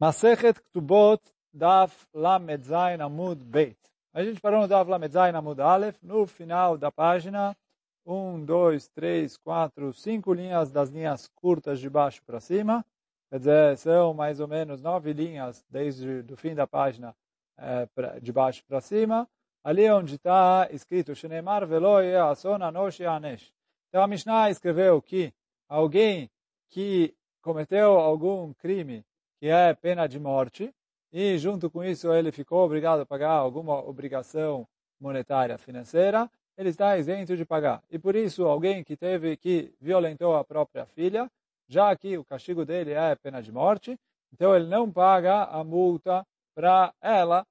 Masechet Ktubot Daf Lamed Zayin Amud Beit. A gente parou no Daf Lamed Zayin Amud Aleph, no final da página, um, dois, três, quatro, cinco linhas das linhas curtas de baixo para cima. Quer dizer, são mais ou menos nove linhas desde o fim da página é, pra, de baixo para cima. Ali onde está escrito Shenemar Veloye Ason Anosh Anesh. Então a Mishnah escreveu que alguém que cometeu algum crime que é pena de morte, e junto com isso ele ficou obrigado a pagar alguma obrigação monetária financeira, ele está isento de pagar. E por isso, alguém que teve que violentou a própria filha, já que o castigo dele é pena de morte, então ele não paga a multa para ela,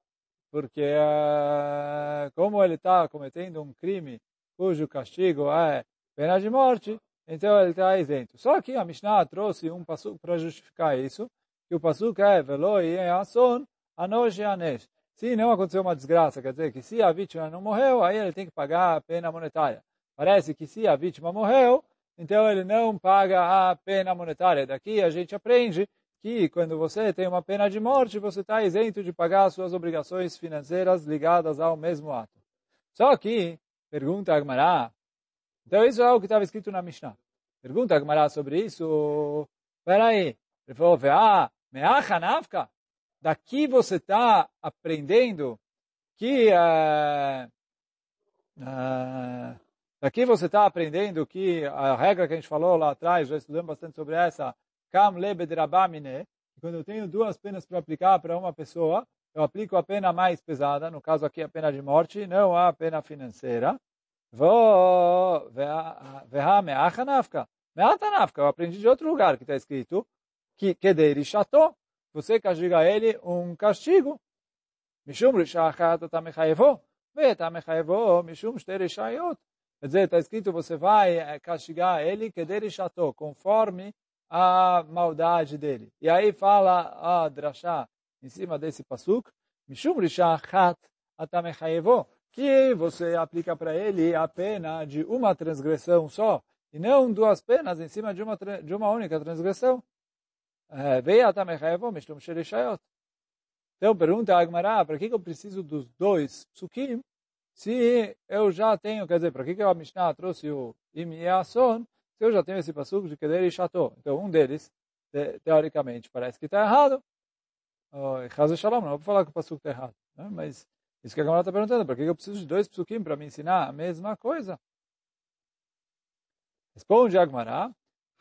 porque uh, como ele está cometendo um crime cujo castigo é pena de morte, então ele está isento. Só que a Mishnah trouxe um passo para justificar isso, que o pasuk é veloi ason anosh anesh. Se não aconteceu uma desgraça, quer dizer que se a vítima não morreu, aí ele tem que pagar a pena monetária. Parece que se a vítima morreu, então ele não paga a pena monetária. Daqui a gente aprende que quando você tem uma pena de morte, você está isento de pagar suas obrigações financeiras ligadas ao mesmo ato. Só que, pergunta Agmará, então isso é o que estava escrito na Mishnah. Pergunta Agmará sobre isso, peraí, ele falou, ah, Me'achanavka, daqui você está aprendendo que uh, uh, daqui você está aprendendo que a regra que a gente falou lá atrás, já estudamos bastante sobre essa, kam lebedrabamine, quando eu tenho duas penas para aplicar para uma pessoa, eu aplico a pena mais pesada, no caso aqui a pena de morte, não a pena financeira. Vou, veha me'achanavka. Me'atanavka, eu aprendi de outro lugar que está escrito, que kederi chato, você castiga ele um castigo. Mishum rishachat tamechayevo, ve tamechayevo mishum shterishayot. Quer dizer, está escrito, você vai castigar ele kederi chato, conforme a maldade dele. E aí fala a drashá em cima desse pasuk, Mishum rishachat atamechayevo, que você aplica para ele a pena de uma transgressão só, e não duas penas em cima de uma, de uma única transgressão. Então pergunta a Agmará, para que eu preciso dos dois psukim se eu já tenho, quer dizer, para que a Mishnah trouxe o im se eu já tenho esse passuco de Keder e Chato. Então um deles, teoricamente, parece que está errado. Chaz Shalom, não vou falar que o passuco está errado. Né? Mas isso que a Agmará está perguntando, para que eu preciso de dois psukim para me ensinar a mesma coisa? Responde a Agmará,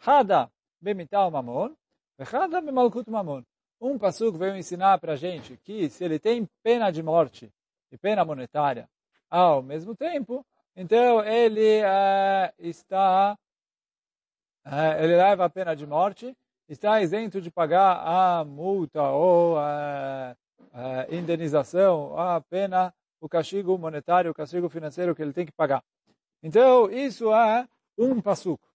Hada bemital mamon, um passuco veio ensinar para a gente que se ele tem pena de morte e pena monetária ao mesmo tempo, então ele uh, está, uh, ele leva a pena de morte, está isento de pagar a multa ou a, a indenização, a pena, o castigo monetário, o castigo financeiro que ele tem que pagar. Então, isso é um passuco.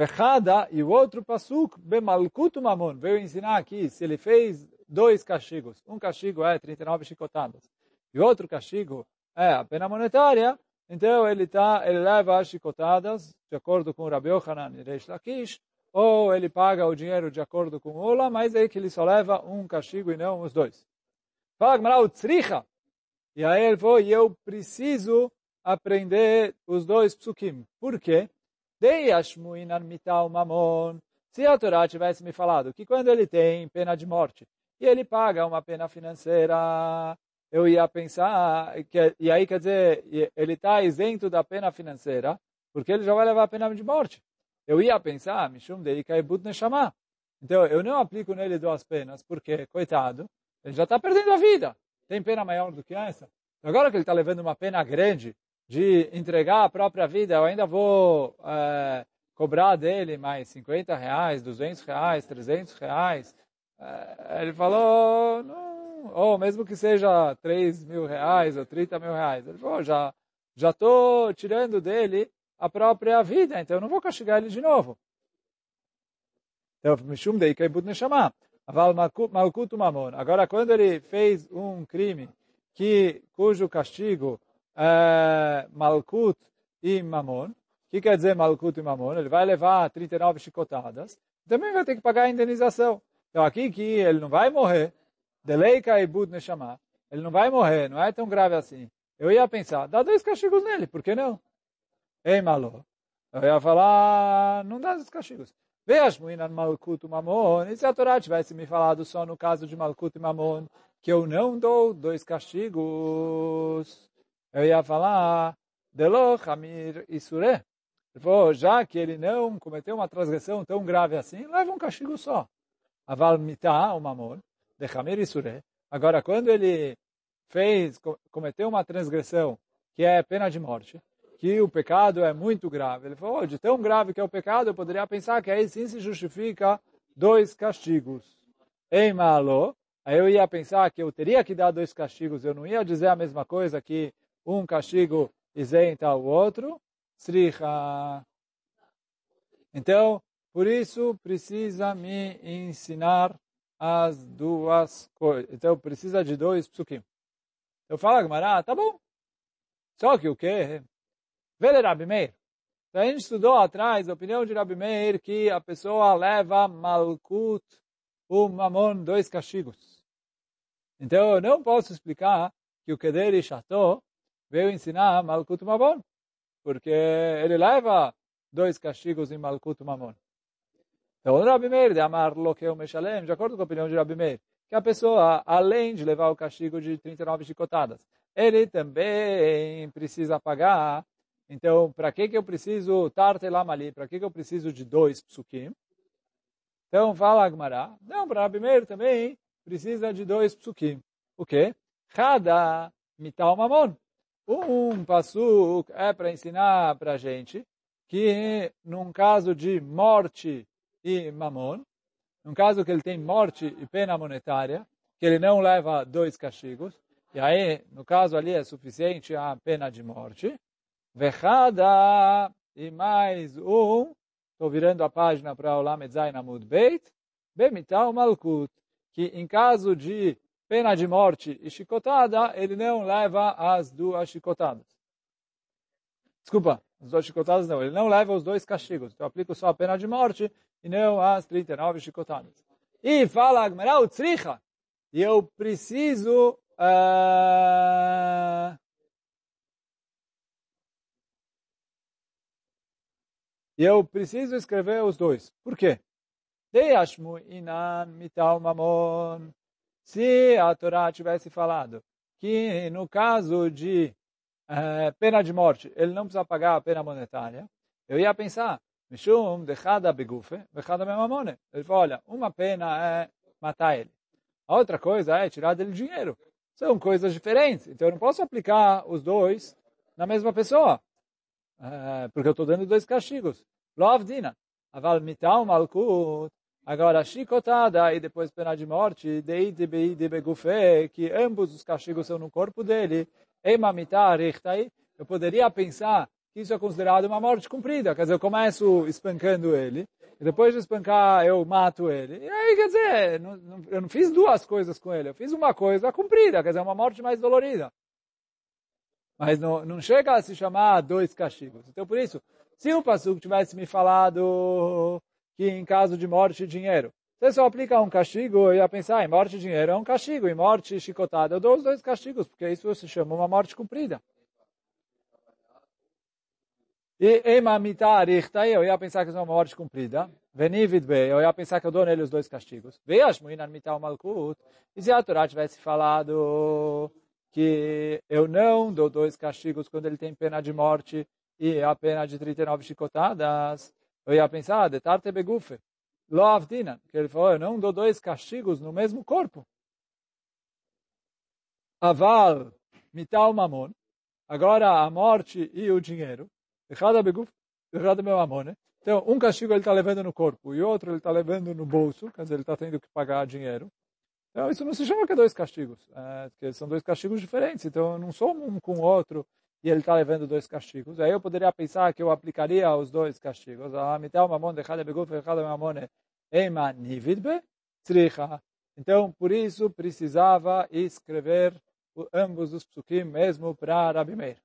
Vechada, e o outro pasuk, bemalkut mamon, veio ensinar aqui, se ele fez dois castigos, um castigo é 39 chicotadas, e outro castigo é a pena monetária, então ele, tá, ele leva as chicotadas, de acordo com Rabi Yochanan e Reish Lakish, ou ele paga o dinheiro de acordo com o Ola, mas é que ele só leva um castigo e não os dois. Fala o tzricha. E aí ele e eu preciso aprender os dois psukim. Por quê? Se a Torá tivesse me falado que quando ele tem pena de morte e ele paga uma pena financeira, eu ia pensar que e aí quer dizer ele está isento da pena financeira porque ele já vai levar a pena de morte. Eu ia pensar, Mishum dei kaibut neshama. Então eu não aplico nele duas penas porque coitado ele já está perdendo a vida. Tem pena maior do que essa. Agora que ele está levando uma pena grande de entregar a própria vida, eu ainda vou é, cobrar dele mais 50 reais, 200 reais, 300 reais. É, ele falou, não, ou mesmo que seja 3 mil reais ou 30 mil reais. Ele falou, já já estou tirando dele a própria vida, então eu não vou castigar ele de novo. Então, Mishum Dei Kaibut Neshama. Aval Malkut Mamon. Agora, quando ele fez um crime que, cujo castigo é, Malkut e Mamon. O que quer dizer Malkut e Mamon? Ele vai levar 39 chicotadas. Também vai ter que pagar a indenização. Então aqui que ele não vai morrer, Deleika e Bud ele não vai morrer, não é tão grave assim. Eu ia pensar, dá dois castigos nele, por que não? Ei, malo. Eu ia falar, não dá dois castigos. Veashmuinan Malkut Mamon, e se a Torá tivesse me falado só no caso de Malkut e Mamon, que eu não dou dois castigos, eu ia falar, Delo Hamir Isure. Ele falou, já que ele não cometeu uma transgressão tão grave assim, leva um castigo só. Aval mitah, o mamon, de Hamir Isure. Agora, quando ele fez, cometeu uma transgressão que é pena de morte, que o pecado é muito grave. Ele falou, oh, de tão grave que é o pecado, eu poderia pensar que aí sim se justifica dois castigos. Em malo, aí eu ia pensar que eu teria que dar dois castigos, eu não ia dizer a mesma coisa que um castigo isenta o outro. Sriha. Então, por isso precisa me ensinar as duas coisas. Então, precisa de dois psukim. Eu falo, Gamara, tá bom. Só que o quê? Vele Rabi Meir. A gente estudou atrás a opinião de Rabi Meir que a pessoa leva malkut, o mamon, dois castigos. Então, eu não posso explicar que o Kederi Chateau veio ensinar malkut mamon, porque ele leva dois castigos em malkut mamon. Então, o Rabi Meir de Amar Lokeu Meshalem, de acordo com a opinião de Rabi Meir, que a pessoa, além de levar o castigo de 39 chicotadas, ele também precisa pagar então, para que, que eu preciso tartelam ali? Para que, que eu preciso de dois psukim? Então, fala Agmará. Não, para Rabi Meir também precisa de dois psukim. O quê? Cada mital mamon. Um pasuk é para ensinar para a gente que num caso de morte e mamon, num caso que ele tem morte e pena monetária, que ele não leva dois castigos, e aí, no caso ali, é suficiente a pena de morte. Vechada e mais um, estou virando a página para o Lamed Zain Amud Beit, Bemital Malkut, que em caso de pena de morte e chicotada, ele não leva as duas chicotadas. Desculpa, as duas chicotadas não, ele não leva os dois castigos. Então, eu aplico só a pena de morte e não as 39 chicotadas. E fala Agmeral Tzricha, e eu preciso uh, eu preciso escrever os dois. Por quê? Se a Torá tivesse falado que no caso de eh, pena de morte, ele não precisa pagar a pena monetária, eu ia pensar, Mishum dechada begufe, dechada memamone. Ele falou, olha, uma pena é matar ele. A outra coisa é tirar dele dinheiro. São coisas diferentes. Então eu não posso aplicar os dois na mesma pessoa. É, porque eu estou dando dois castigos. Lovdina. Aval mital malkut. Agora, chicotada e depois pena de morte, deide beide begufe, que ambos os castigos são no corpo dele, ema mitar eu poderia pensar que isso é considerado uma morte cumprida. Quer dizer, eu começo espancando ele, e depois de espancar eu mato ele. E aí, quer dizer, não, não, eu não fiz duas coisas com ele, eu fiz uma coisa cumprida, quer dizer, uma morte mais dolorida. Mas não, não chega a se chamar dois castigos. Então, por isso, se o Pasuk tivesse me falado que em caso de morte e dinheiro, você só aplica um castigo, eu ia pensar, em morte e dinheiro é um castigo, em morte e chicotada eu dou os dois castigos, porque isso se chama uma morte cumprida. E emamitar eu ia pensar que isso é uma morte cumprida. Venivid be, eu ia pensar que eu dou nele os dois castigos. Veashmuinan mital malkut. E se a Torá tivesse falado que eu não dou dois castigos quando ele tem pena de morte e a pena de 39 chicotadas, eu ia pensar, ah, de tarte begufe, lo avdina, que ele falou, eu não dou dois castigos no mesmo corpo. Aval, mital mamon, agora a morte e o dinheiro, cada beguf, cada meu mamon, né? Então, um castigo ele está levando no corpo e outro ele está levando no bolso, quer dizer, ele está tendo que pagar dinheiro. Então, isso não se chama que é dois castigos, é, que são dois castigos diferentes. Então, não sou um com o outro e ele está levando dois castigos. Aí eu poderia pensar que eu aplicaria os dois castigos. Então, por isso, precisava escrever ambos os psukim mesmo para Rabi Meir.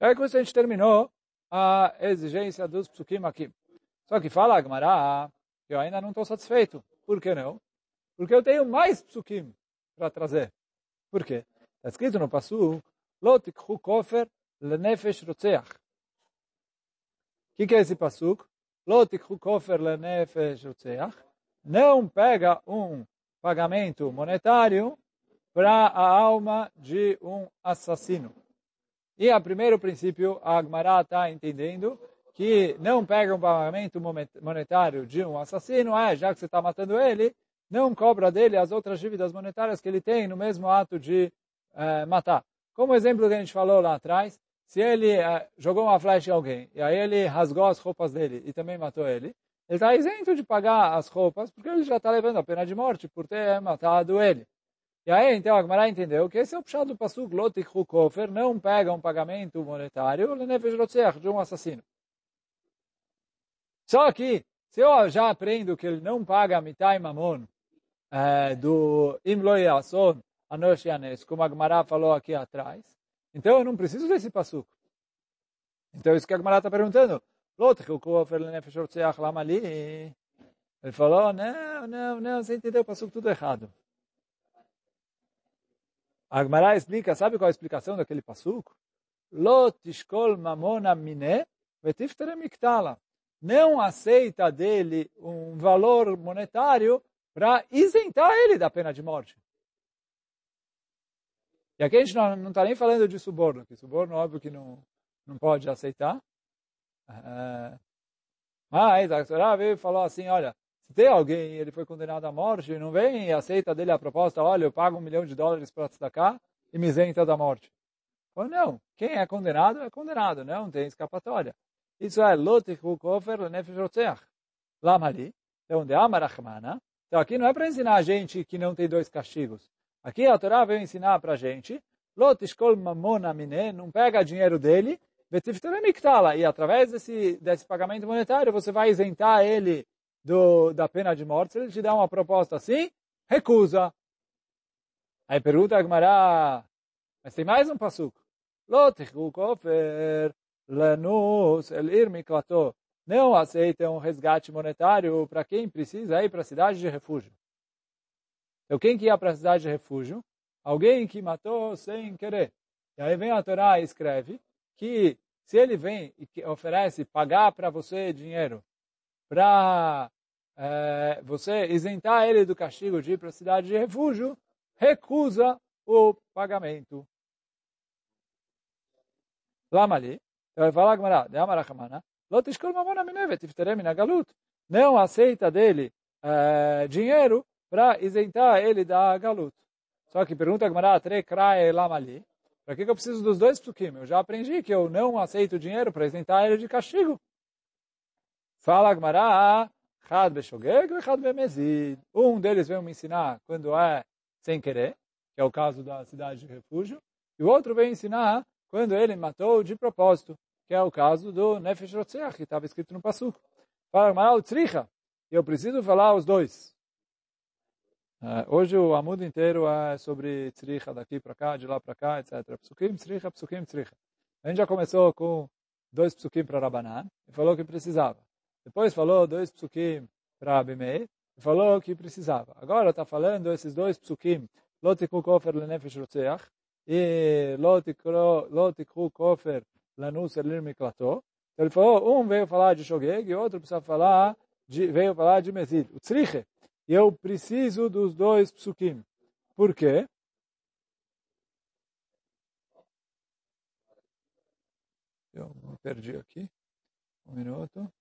Aí com isso a gente terminou a exigência dos psukim aqui. Só que fala Agmará, eu ainda não estou satisfeito. Por que não? Porque eu tenho mais psukim para trazer. Por quê? Está escrito no Pasuk, Hu kofer lenefesh rotzeach. O que, que é esse Pasuk? Lotik hu kofer lenefesh rotzeach. Não pega um pagamento monetário para a alma de um assassino. E a primeiro princípio, a Agmará está entendendo que não pega um pagamento monetário de um assassino, é, já que você está matando ele, não cobra dele as outras dívidas monetárias que ele tem no mesmo ato de é, matar. Como exemplo que a gente falou lá atrás, se ele é, jogou uma flecha em alguém, e aí ele rasgou as roupas dele e também matou ele, ele está isento de pagar as roupas, porque ele já está levando a pena de morte por ter matado ele. E aí, então, a Gemara entendeu que esse é o puxado do Pasuk Lotik Hukofer, não pega um pagamento monetário de um assassino. Só que, se eu já aprendo que ele não paga mitai mamon é, do Imloi Ason Anosh Yanes, como a Gemara falou aqui atrás, então eu não preciso desse Pasuk. Então, isso que a Gemara está perguntando. Ele falou, não, não, não, você entendeu o Pasuk tudo errado. A Agmará explica, sabe qual é a explicação daquele passuco? Lot tishkol mamona mine vetiftere miktala. Não aceita dele um valor monetário para isentar ele da pena de morte. E aqui a gente não está nem falando de suborno, que suborno óbvio que não, não pode aceitar. É, mas a Torá veio e falou assim, olha, se tem alguém ele foi condenado à morte, não vem e aceita dele a proposta, olha, eu pago um milhão de dólares para destacar e me isenta da morte. Ou não, quem é condenado é condenado, não tem escapatória. Isso é lotichu kofer lenefesh rotzeach. Lamali, é onde há marachmana. Então aqui não é para ensinar a gente que não tem dois castigos. Aqui a Torá veio ensinar para a gente, lotishkol mamona mine, não pega dinheiro dele, e através desse, desse pagamento monetário você vai isentar ele do, da pena de morte, se ele te dá uma proposta assim, recusa. Aí pergunta a Gemara, mas tem mais um passuco. Não aceita um resgate monetário para quem precisa ir para a cidade de refúgio. Então, quem que ia para a cidade de refúgio? Alguém que matou sem querer. E aí vem a Torá e escreve que se ele vem e oferece pagar para você dinheiro para é, você isentar ele do castigo de ir para a cidade de refúgio, recusa o pagamento. Lama ali, vai falar Gemara, de Amarachamana, Lotishkol mamona minevet, tifterem galut. Não aceita dele é, dinheiro para isentar ele da galut. Só que pergunta Gemara, tre lama ali, para que, eu preciso dos dois psukim? Eu já aprendi que eu não aceito dinheiro para isentar ele de castigo. Fala Gemara, Had beshogeg e had bemezid. Um deles veio me ensinar quando é sem querer, que é o caso da cidade de refúgio, e o outro veio ensinar quando ele matou de propósito, que é o caso do Nefesh Rotzeach, que estava escrito no Passuco. Fala Gemara, tzricha. Eu preciso falar os dois. Uh, hoje o amudo inteiro é sobre tzricha, daqui para cá, de lá para cá, etc. Psukim, tzricha, psukim, tzricha. A gente já começou com dois psukim para Rabanan e falou que precisava. Depois falou dois psukim para Abimei e falou que precisava. Agora está falando esses dois psukim, Lotikhu kofer lenefesh rotzeach e Lotikhu kofer lanus elir miklato. Ele falou, um veio falar de Shogeg e outro precisa falar de, veio falar de Mesid. O tzriche. Eu preciso dos dois psukim. Por quê? Eu me perdi aqui. Um minuto.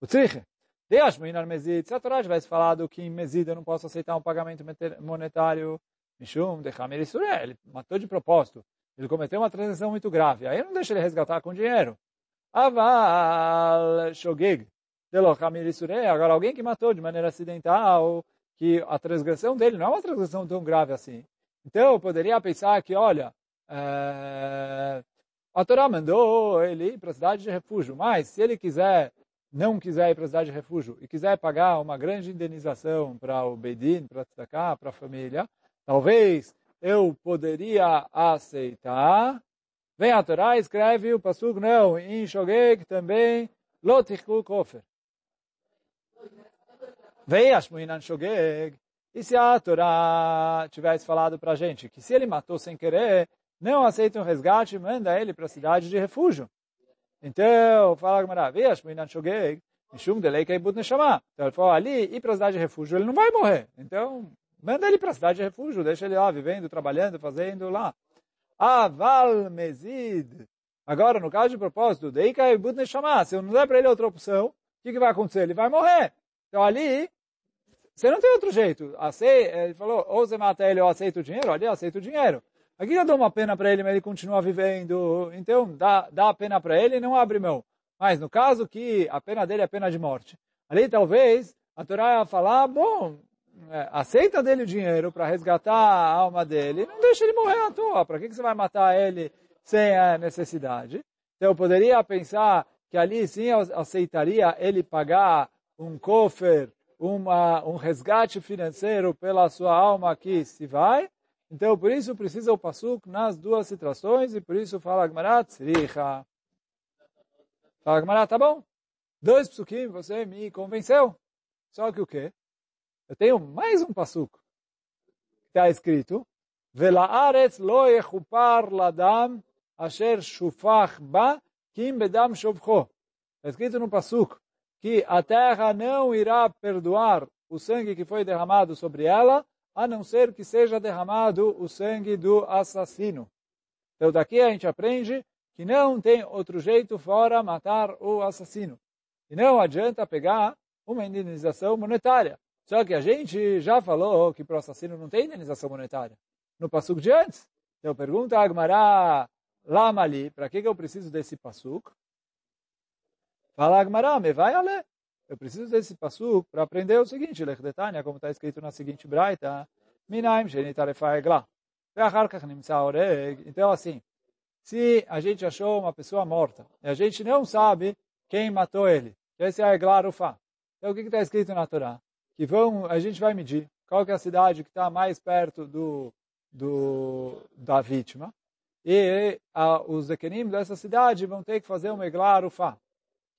O tzriche. Deus, Minar Mezid, se a Torá tivesse falado que em Mezid eu não posso aceitar um pagamento monetário, Mishum, Dechamir ele matou de propósito. Ele cometeu uma transação muito grave. Aí eu não deixo ele resgatar com dinheiro. Aval Delochamir agora alguém que matou de maneira acidental, que a transgressão dele não é uma transgressão tão grave assim. Então eu poderia pensar que, olha, é, a Torá mandou ele ir para a cidade de refúgio, mas se ele quiser não quiser ir para a cidade de refúgio e quiser pagar uma grande indenização para o Bedin, para destacar, para a família, talvez eu poderia aceitar. Vem a Torá, escreve o Pasuk, não, em Shogeg também, Lotichu Kofer. Veias muinan shogeg. E se a Torá tivesse falado para a gente que se ele matou sem querer, não aceita um resgate, manda ele para a cidade de refúgio. Então, fala a Gemara, veias muinan shogeg. Mishum delei kaibut neshama. Então ele falou, ali, ir para a cidade de refúgio, ele não vai morrer. Então, manda ele para a cidade de refúgio, deixa ele lá, vivendo, trabalhando, fazendo lá. Aval mezid. Agora, no caso de propósito, dei kaibut neshama. Se eu não der para ele outra opção, o que, que vai acontecer? Ele vai morrer. Então ali, você não tem outro jeito. ele falou, ou você mata ele ou aceita o dinheiro, ali aceita o dinheiro. Aqui eu dou uma pena para ele, mas ele continua vivendo. Então, dá, dá a pena para ele e não abre mão. Mas no caso que a pena dele é pena de morte, ali talvez a Torá ia falar, bom, é, aceita dele o dinheiro para resgatar a alma dele, não deixa ele morrer à toa. Para que, que você vai matar ele sem a necessidade? Então eu poderia pensar que ali sim eu aceitaria ele pagar um cofre, uma, um resgate financeiro pela sua alma que se vai. Então, por isso precisa o pasuk nas duas situações, e por isso fala Gmarat, Tzricha. Fala, Gamara, tá bom. Dois psukim, você me convenceu. Só que o quê? Eu tenho mais um pasuk. Está escrito, Velaaretz lo ladam asher shufach ba kim bedam shovcho. Está escrito no pasuk que a terra não irá perdoar o sangue que foi derramado sobre ela, a não ser que seja derramado o sangue do assassino. Então daqui a gente aprende que não tem outro jeito fora matar o assassino. E não adianta pegar uma indenização monetária. Só que a gente já falou que para o assassino não tem indenização monetária. No passuco de antes. Então pergunta a Agmará, Lama ali, para que, que eu preciso desse passuco? Fala Agmará, me vai a ler. Eu preciso desse passuco para aprender o seguinte, Lechdetania, como está escrito na seguinte braita, Minaim shenitarefai egla. Então assim, se a gente achou uma pessoa morta e a gente não sabe quem matou ele, esse é fato. Então o que está escrito na Torá? Que vão, a gente vai medir qual é a cidade que está mais perto do, do, da vítima e a, os Zekenim dessa cidade vão ter que fazer um Eglah Arufá.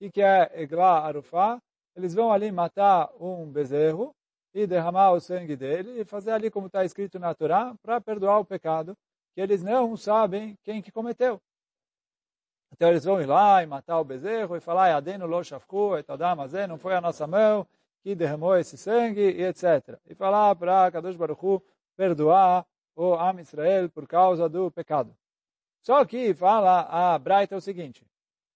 O que é Eglah Arufá? Eles vão ali matar um bezerro e derramar o sangue dele e fazer ali como está escrito na Torá para perdoar o pecado que eles não sabem quem que cometeu. Então eles vão ir lá e matar o bezerro e falar, Adeno lo shafku, etadam azé, não foi a nossa mão que derramou esse sangue, e etc. E falar para Kadosh Baruch Hu perdoar o Am Israel por causa do pecado. Só que fala a Braita o seguinte,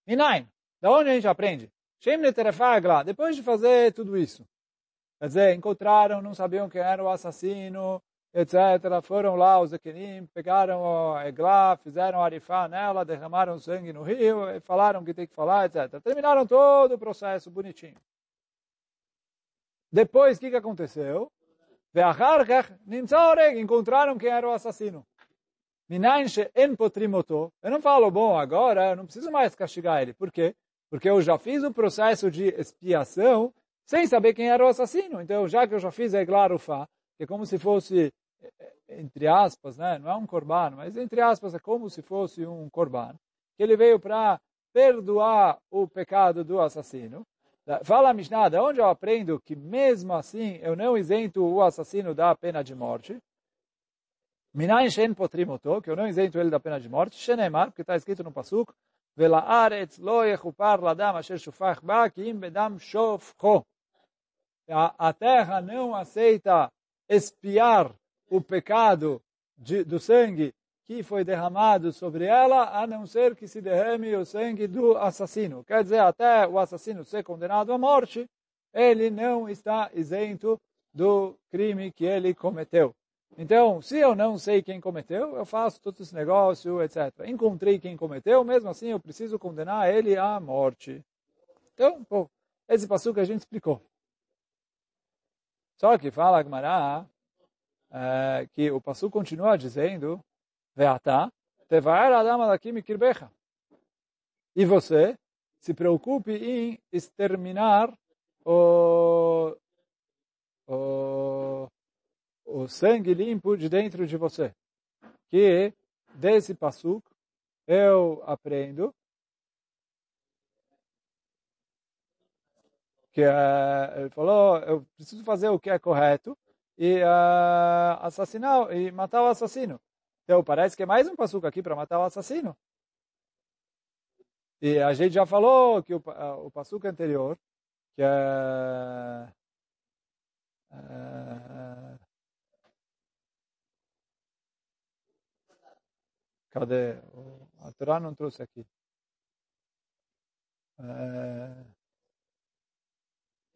Minaim, da onde a gente aprende? Depois de fazer tudo isso. Quer dizer, encontraram, não sabiam quem era o assassino, etc. Foram lá os Ekenim, pegaram a Eglá, fizeram arifá nela, derramaram sangue no rio, falaram que tem que falar, etc. Terminaram todo o processo bonitinho. Depois, o que, que aconteceu? Encontraram quem era o assassino. Eu não falo, bom, agora eu não preciso mais castigar ele. Por quê? Porque eu já fiz o processo de expiação sem saber quem era o assassino. Então, já que eu já fiz a Eglarufá, que é como se fosse entre aspas, né? não é um corban, mas entre aspas é como se fosse um corban, que ele veio para perdoar o pecado do assassino. Fala a Mishnah, de onde eu aprendo que mesmo assim eu não isento o assassino da pena de morte? Minayin shen potrimoto, que eu não isento ele da pena de morte. Shenemar, porque está escrito no Pasuk, Yechupar ladam asher shufach ba ki im bedam shofcho. A terra não aceita espiar o pecado de, do sangue que foi derramado sobre ela, a não ser que se derrame o sangue do assassino. Quer dizer, até o assassino ser condenado à morte, ele não está isento do crime que ele cometeu. Então, se eu não sei quem cometeu, eu faço todo esse negócio, etc. Encontrei quem cometeu, mesmo assim eu preciso condenar ele à morte. Então, pô, esse passo que a gente explicou. Só que fala Agmará é, que o Passu continua dizendo, Veatá, Tevaer Adama daqui mikirbecha. E você se preocupe em exterminar o, o, o sangue limpo de dentro de você. Que desse Passuk eu aprendo que uh, ele falou, eu preciso fazer o que é correto e uh, assassinar e matar o assassino. Então parece que é mais um passuco aqui para matar o assassino. E a gente já falou que o, uh, o passuco anterior, que é uh, cadê? A Torá não trouxe aqui. Uh,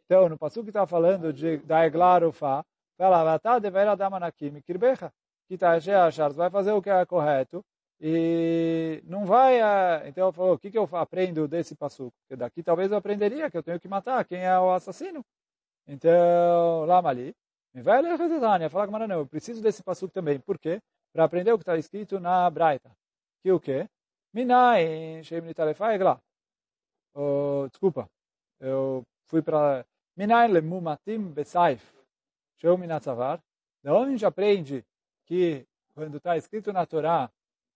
então, no passo que está falando de, da Eglar Ufa, fala, Vatá deverá dar manakim, kirbecha. Kita Ashar, vai fazer o que é correto e não vai... Uh, então, ele falou, o que, que eu aprendo desse passo? Porque daqui talvez eu aprenderia que eu tenho que matar quem é o assassino. Então, lá ali, me vai ler Rezetania, fala que não, eu preciso desse passo também. Por quê? Para aprender o que está escrito na Braita. Que o quê? Minai, Shem Eglar. Oh, desculpa, eu fui para Minayin lemumatim besaif. Sheu minatzavar. Da onde a gente aprende que quando está escrito na Torá,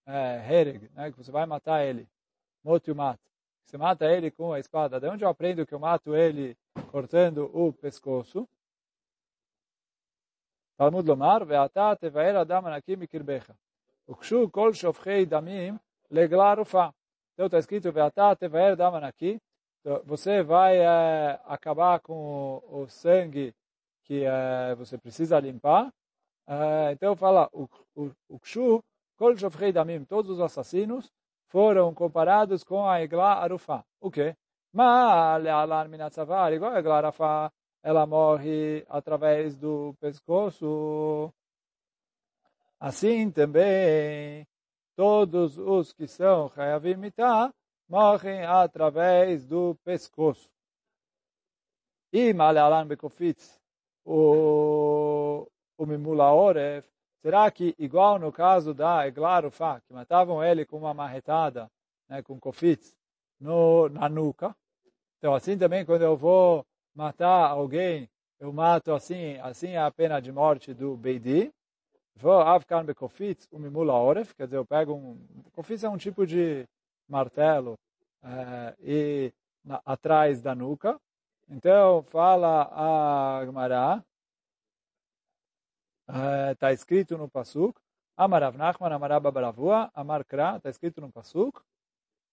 é, hereg, né, que você vai matar ele, motumat, você mata ele com a espada. De onde eu aprendo que eu mato ele cortando o pescoço? Talmud lomar, ve'ata tevaer adam anakim mikirbecha. Ukshu kol shofchei damim leglar ufa. Então está escrito, ve'ata tevaer então, você vai é, acabar com o, o sangue que é, você precisa limpar. É, então fala, o kshu, kol shofrei damim, todos os assassinos foram comparados com a igla arufá. O quê? Mas le'alan minatzavar, igual a igla arufá, ela morre através do pescoço. Assim também, todos os que são chayavim mitah, morrem através do pescoço. E Malealan Bekofitz, o, o Mimula Oref, será que igual no caso da Eglarufa, que matavam ele com uma marretada, né, com kofitz, no, na nuca? Então assim também quando eu vou matar alguém, eu mato assim, assim é a pena de morte do Beidi. Vou Afkan Bekofitz, o Mimula Oref, quer dizer, eu pego um... Kofitz é um tipo de martelo uh, e na, atrás da nuca. Então, fala a Gemara, está uh, escrito no Pasuk, Amarav Nachman, Amarav Babaravua, Amar Kra, está escrito no Pasuk,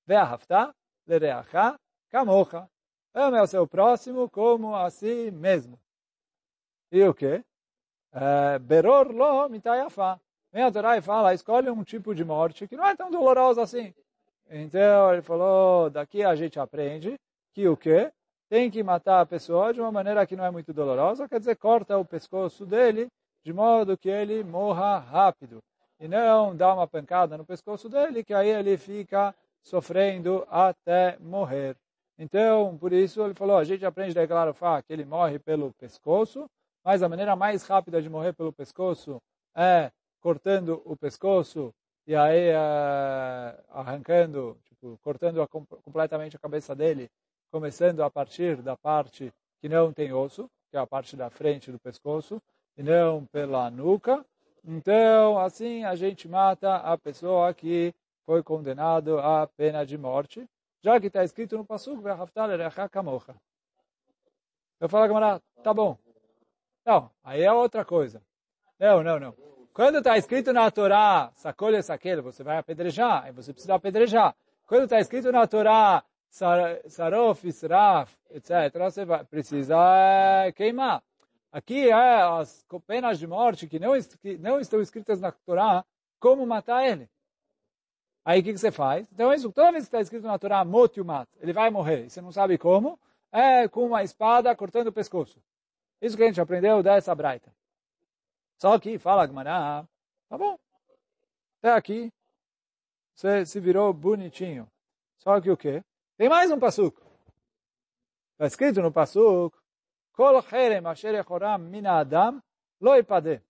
Ve'ahavta, Lereacha, Kamocha. Ame ao seu próximo como a si mesmo. E o quê? Uh, beror lo mitayafa. Vem a Torá e fala, escolhe um tipo de morte que não é tão dolorosa assim. Então ele falou, daqui a gente aprende que o quê? Tem que matar a pessoa de uma maneira que não é muito dolorosa, quer dizer, corta o pescoço dele de modo que ele morra rápido. E não dá uma pancada no pescoço dele, que aí ele fica sofrendo até morrer. Então, por isso ele falou, a gente aprende da Glarofá que ele morre pelo pescoço, mas a maneira mais rápida de morrer pelo pescoço é cortando o pescoço e aí uh, arrancando, tipo, cortando a, completamente a cabeça dele, começando a partir da parte que não tem osso, que é a parte da frente do pescoço, e não pela nuca. Então, assim a gente mata a pessoa que foi condenado à pena de morte, já que está escrito no Pasuk, eu falo, camarada, tá bom. Não, aí é outra coisa. Não, não, não. Quando está escrito na Torá, sacolha saquele, você vai apedrejar, aí você precisa apedrejar. Quando está escrito na Torá, sarof, israf, etc., você vai, precisa eh, queimar. Aqui é as penas de morte que não, que não estão escritas na Torá, como matar ele. Aí o que, que, você faz? Então isso, toda vez que está escrito na Torá, motiumat, ele vai morrer, e você não sabe como, é com uma espada cortando o pescoço. Isso que a gente aprendeu dessa braita. Só que, fala Gmará, tá bom. Até aqui, você se virou bonitinho. Só que o quê? Tem mais um passuco. Está escrito no passuco, Kol cherem asher echoram min adam lo ipade.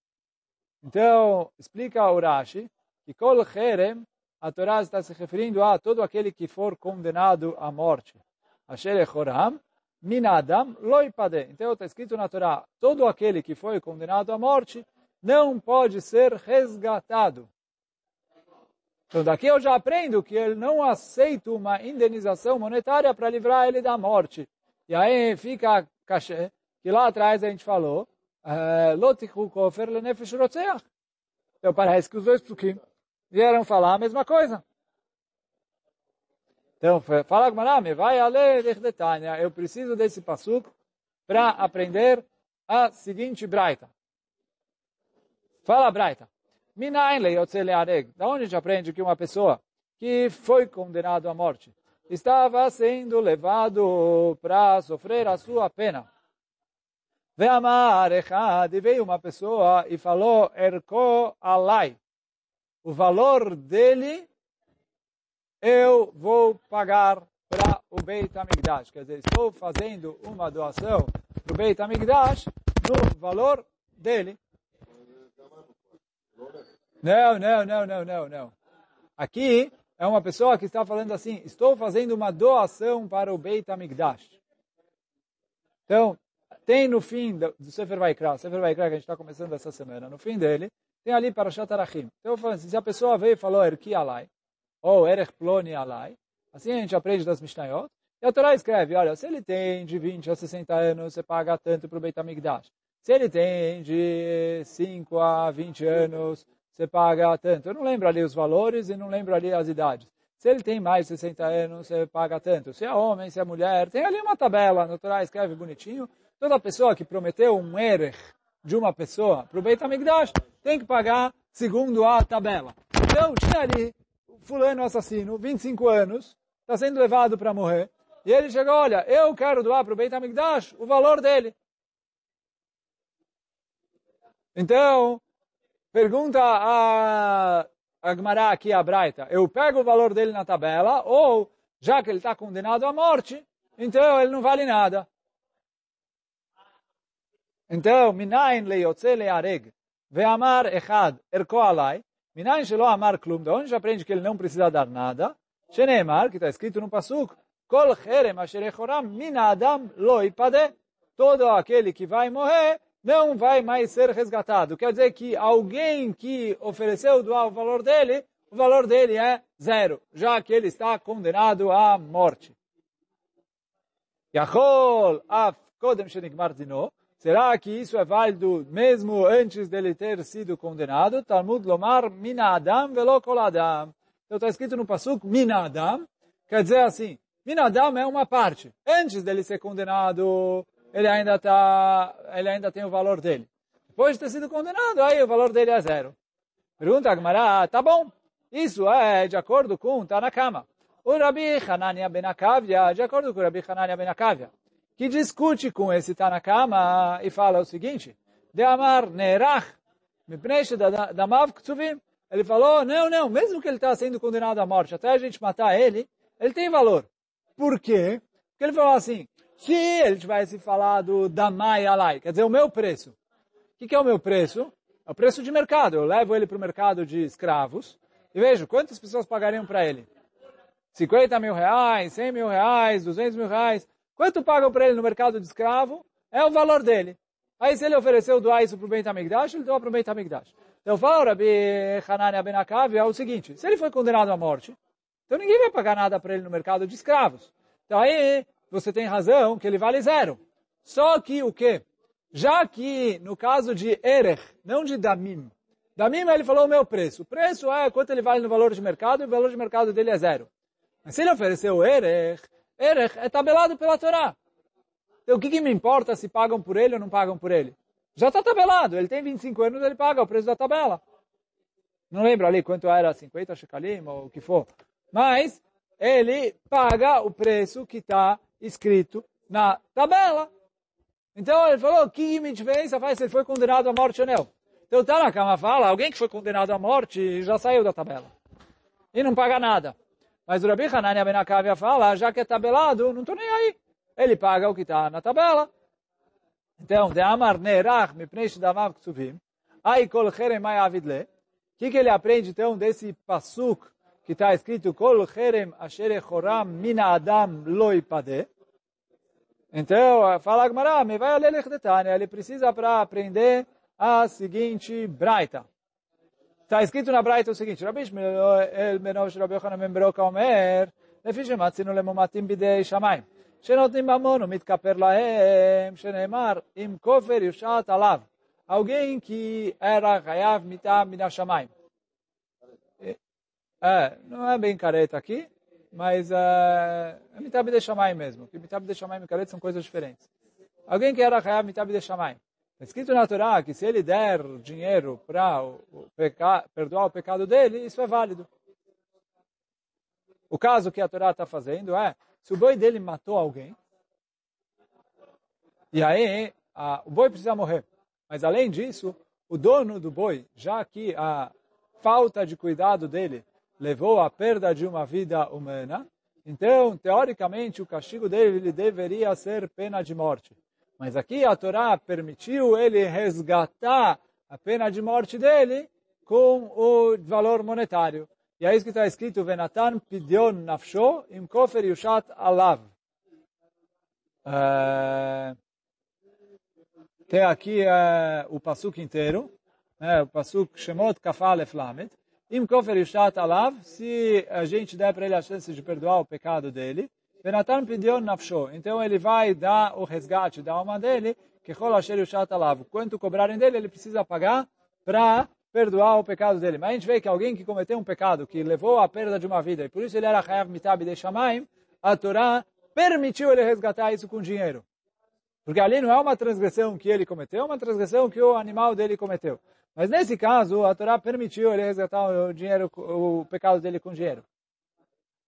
Então, explica o Rashi que Kol cherem, a Torá está se referindo a todo aquele que for condenado à morte. Min adam. Então, está escrito na Torá, todo aquele que foi condenado à morte não pode ser resgatado. Então daqui eu já aprendo que ele não aceita uma indenização monetária para livrar ele da morte. E aí fica cachê, que lá atrás a gente falou, eh, Lotichu kofer. Então parece que os dois psukim vieram falar a mesma coisa. Então, fala Gmarame, vai ler Detanya. Eu preciso desse pasuk para aprender a seguinte braita. Fala braita. Minain leareg. Da onde a gente aprende que uma pessoa que foi condenado à morte estava sendo levado para sofrer a sua pena. E veio uma pessoa e falou, Erko alai. O valor dele eu vou pagar para o Beit HaMikdash. Quer dizer, estou fazendo uma doação para o Beit HaMikdash no valor dele. Não, não, não, não, não, não. Aqui é uma pessoa que está falando assim, estou fazendo uma doação para o Beit HaMikdash. Então, tem no fim do, Sefer Vaikra, Sefer Vaikra que a gente está começando essa semana, no fim dele, tem ali para Shatarachim. Então, assim, se a pessoa veio e falou Erki Alai, ou Erech Ploni Alai. Assim a gente aprende das Mishnayot. E a Torá escreve, olha, se ele tem de 20 a 60 anos, você paga tanto para o Beit HaMikdash. Se ele tem de 5 a 20 anos, você paga tanto. Eu não lembro ali os valores e não lembro ali as idades. Se ele tem mais de 60 anos, você paga tanto. Se é homem, se é mulher, tem ali uma tabela, a Torá escreve bonitinho. Toda pessoa que prometeu um erech de uma pessoa para o Beit HaMikdash tem que pagar segundo a tabela. Então, tinha ali fulano assassino, 25 anos, está sendo levado para morrer, e ele chega, olha, eu quero doar para o Beit HaMikdash o valor dele. Então, pergunta a, a Gmará aqui, a Braita, eu pego o valor dele na tabela, ou, já que ele está condenado à morte, então ele não vale nada. Então, minayin leyotze leareg, ve'amar echad erko alai, Minayin shelo amar klum. Da onde já aprende que ele não precisa dar nada? Sheneemar, que está escrito no Pasuk, Kol cherem asher echoram min adam lo ipade. Todo aquele que vai morrer não vai mais ser resgatado. Quer dizer que alguém que ofereceu doar o valor dele, o valor dele é zero, já que ele está condenado à morte. Yachol af kodem shenigmar dino. Será que isso é válido mesmo antes dele ter sido condenado? Talmud lomar mina adam velo kol adam. Então está escrito no pasuk mina adam, quer dizer assim, mina adam é uma parte. Antes dele ser condenado, ele ainda tá, ele ainda tem o valor dele. Depois de ter sido condenado, aí o valor dele é zero. Pergunta a Gemara, tá bom, isso é de acordo com Tanakama. O Rabi Hanania ben Akavia, de acordo com o Rabi Hanania ben Akavia que discute com esse Tanakama e fala o seguinte, de Amar Nerach, Damav Ksuvim, ele falou, não, não, mesmo que ele está sendo condenado à morte, até a gente matar ele, ele tem valor. Por quê? Porque ele falou assim, se ele tivesse falado Damai Alai, quer dizer, o meu preço. O que, que é o meu preço? É o preço de mercado. Eu levo ele para o mercado de escravos e vejo quantas pessoas pagariam para ele. 50 mil reais, 100 mil reais, 200 mil reais. Quanto pagam para ele no mercado de escravo? É o valor dele. Aí se ele ofereceu doar isso para o Beit HaMikdash, ele doa para o Beit HaMikdash. Então fala Rabi Hanania Ben é o seguinte, se ele foi condenado à morte, então ninguém vai pagar nada para ele no mercado de escravos. Então aí você tem razão que ele vale zero. Só que o quê? Já que no caso de Erech, não de Damim, Damim ele falou o meu preço. O preço é quanto ele vale no valor de mercado e o valor de mercado dele é zero. Mas se ele ofereceu Erech, Erech é tabelado pela Torá. Então, o que, que me importa se pagam por ele ou não pagam por ele? Já está tabelado. Ele tem 25 anos, ele paga o preço da tabela. Não lembro ali quanto era, 50 shekalim ou o que for. Mas ele paga o preço que está escrito na tabela. Então ele falou, que diferença faz se ele foi condenado à morte ou não? Então tá na cama fala, alguém que foi condenado à morte já saiu da tabela. E não paga nada. Mas o Rabi Hanania Ben Akavia fala, já que é tabelado, não estou nem aí. Ele paga o que está na tabela. Então, de Amar Nerach Mipnei Shidamav Ksuvim, Ai Kol Cherem Mai Avidle. O que, ele aprende, então, desse pasuk que está escrito Kol Cherem Asher Echoram Mina Adam Loi Pade? Então, fala Agmará, me vai a ler Ele precisa para aprender a seguinte braita. Está escrito na Braita o seguinte, Rabi Shmuel Menov Rabbi Yochanan Ben Broka Omer, לפי שמצאנו למומתים בידי שמיים. שנותנים ממון ומתכפר להם, שנאמר, אם כופר יושעת עליו. Alguém que era Hayav mitar mina shamayim. É, não é bem careta aqui, mas é, é mitar de shamayim mesmo. Que mitar de shamayim e careta são coisas diferentes. Alguém que era Hayav mitar de shamayim. Está escrito na Torá que se ele der dinheiro para perdoar o pecado dele, isso é válido. O caso que a Torá está fazendo é, se o boi dele matou alguém, e aí a, o boi precisa morrer. Mas além disso, o dono do boi, já que a falta de cuidado dele levou à perda de uma vida humana, então, teoricamente, o castigo dele deveria ser pena de morte. Mas aqui a Torá permitiu ele resgatar a pena de morte dele com o valor monetário. E é isso que está escrito, Venatan pidion nafsho im kofer yushat alav. Uh, tem aqui uh, o pasuk inteiro, né, o pasuk Shemot Kafalef Lamed. Im kofer yushat alav, se a gente der para ele a chance de perdoar o pecado dele, Benatan pediu nafsho. Então ele vai dar o resgate da alma dele, que rola alav. Quanto cobrarem dele, ele precisa pagar para perdoar o pecado dele. Mas a gente vê que alguém que cometeu um pecado, que levou à perda de uma vida, e por isso ele era chayav mitab de shamaim, a Torá permitiu ele resgatar isso com dinheiro. Porque ali não é uma transgressão que ele cometeu, é uma transgressão que o animal dele cometeu. Mas nesse caso, a Torá permitiu ele resgatar o dinheiro, o pecado dele com dinheiro.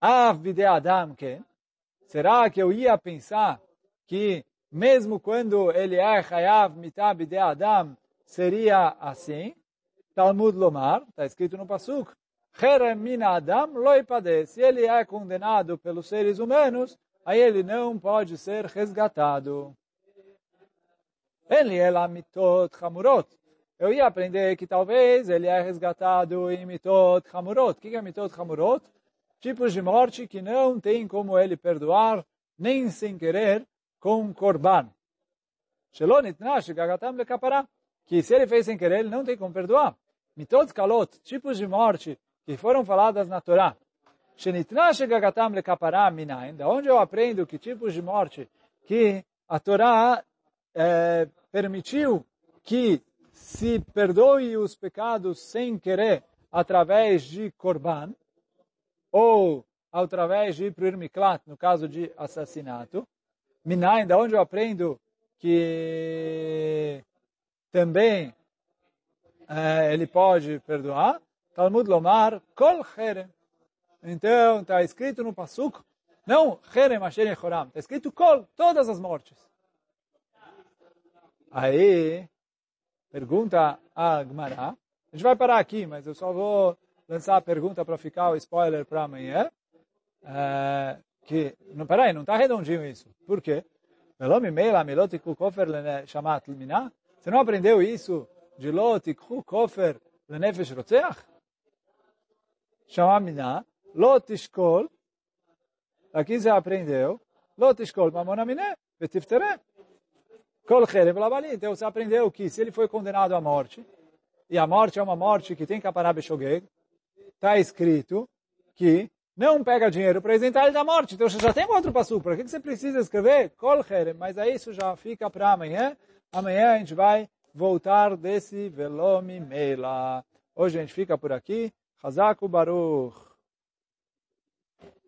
Av bide adam que Será que eu ia pensar que mesmo quando ele é chayav mitab de adam, seria assim? Talmud Lomar, está escrito no Pasuk, adam. Se ele é condenado pelos seres humanos, aí ele não pode ser resgatado. Ele é mitot chamurot. Eu ia aprender que talvez ele é resgatado em mitot chamurot. O que é mitot chamurot? Tipos de morte que não tem como ele perdoar, nem sem querer, com lekapará. Que se ele fez sem querer, ele não tem como perdoar. Mitot kalot, tipos de morte que foram faladas na Torá. Da onde eu aprendo que tipos de morte que a Torá é, permitiu que se perdoe os pecados sem querer através de korban, ou através de ir para o Irmiklat, no caso de assassinato. Minayin, da onde eu aprendo que também é, ele pode perdoar. Talmud Lomar, Kol Cherem. Então, está escrito no Pasuk, não Cherem Asher Yechoram, está escrito Kol, todas as mortes. Aí, pergunta a Gmará, a gente vai parar aqui, mas eu só vou lançar a pergunta para ficar o spoiler para amanhã. É, que, não, peraí, não está redondinho isso. Por quê? Você não aprendeu isso de lo tikhu kofer lenefesh rotzeach? Chama miná, lo tishkol, aqui você aprendeu, lo tishkol mamona miné, vetiftere. Kol cherem labali. Então você aprendeu que se ele foi condenado à morte, e a morte é uma morte que tem que aparar beshogeg, está escrito que não pega dinheiro para isentar ele da morte. Então você já tem outro passo. Para que você precisa escrever? Kol cherem. Mas aí isso já fica para amanhã. Amanhã a gente vai voltar desse Velomi Meila. Hoje a gente fica por aqui. Hazaku Baruch.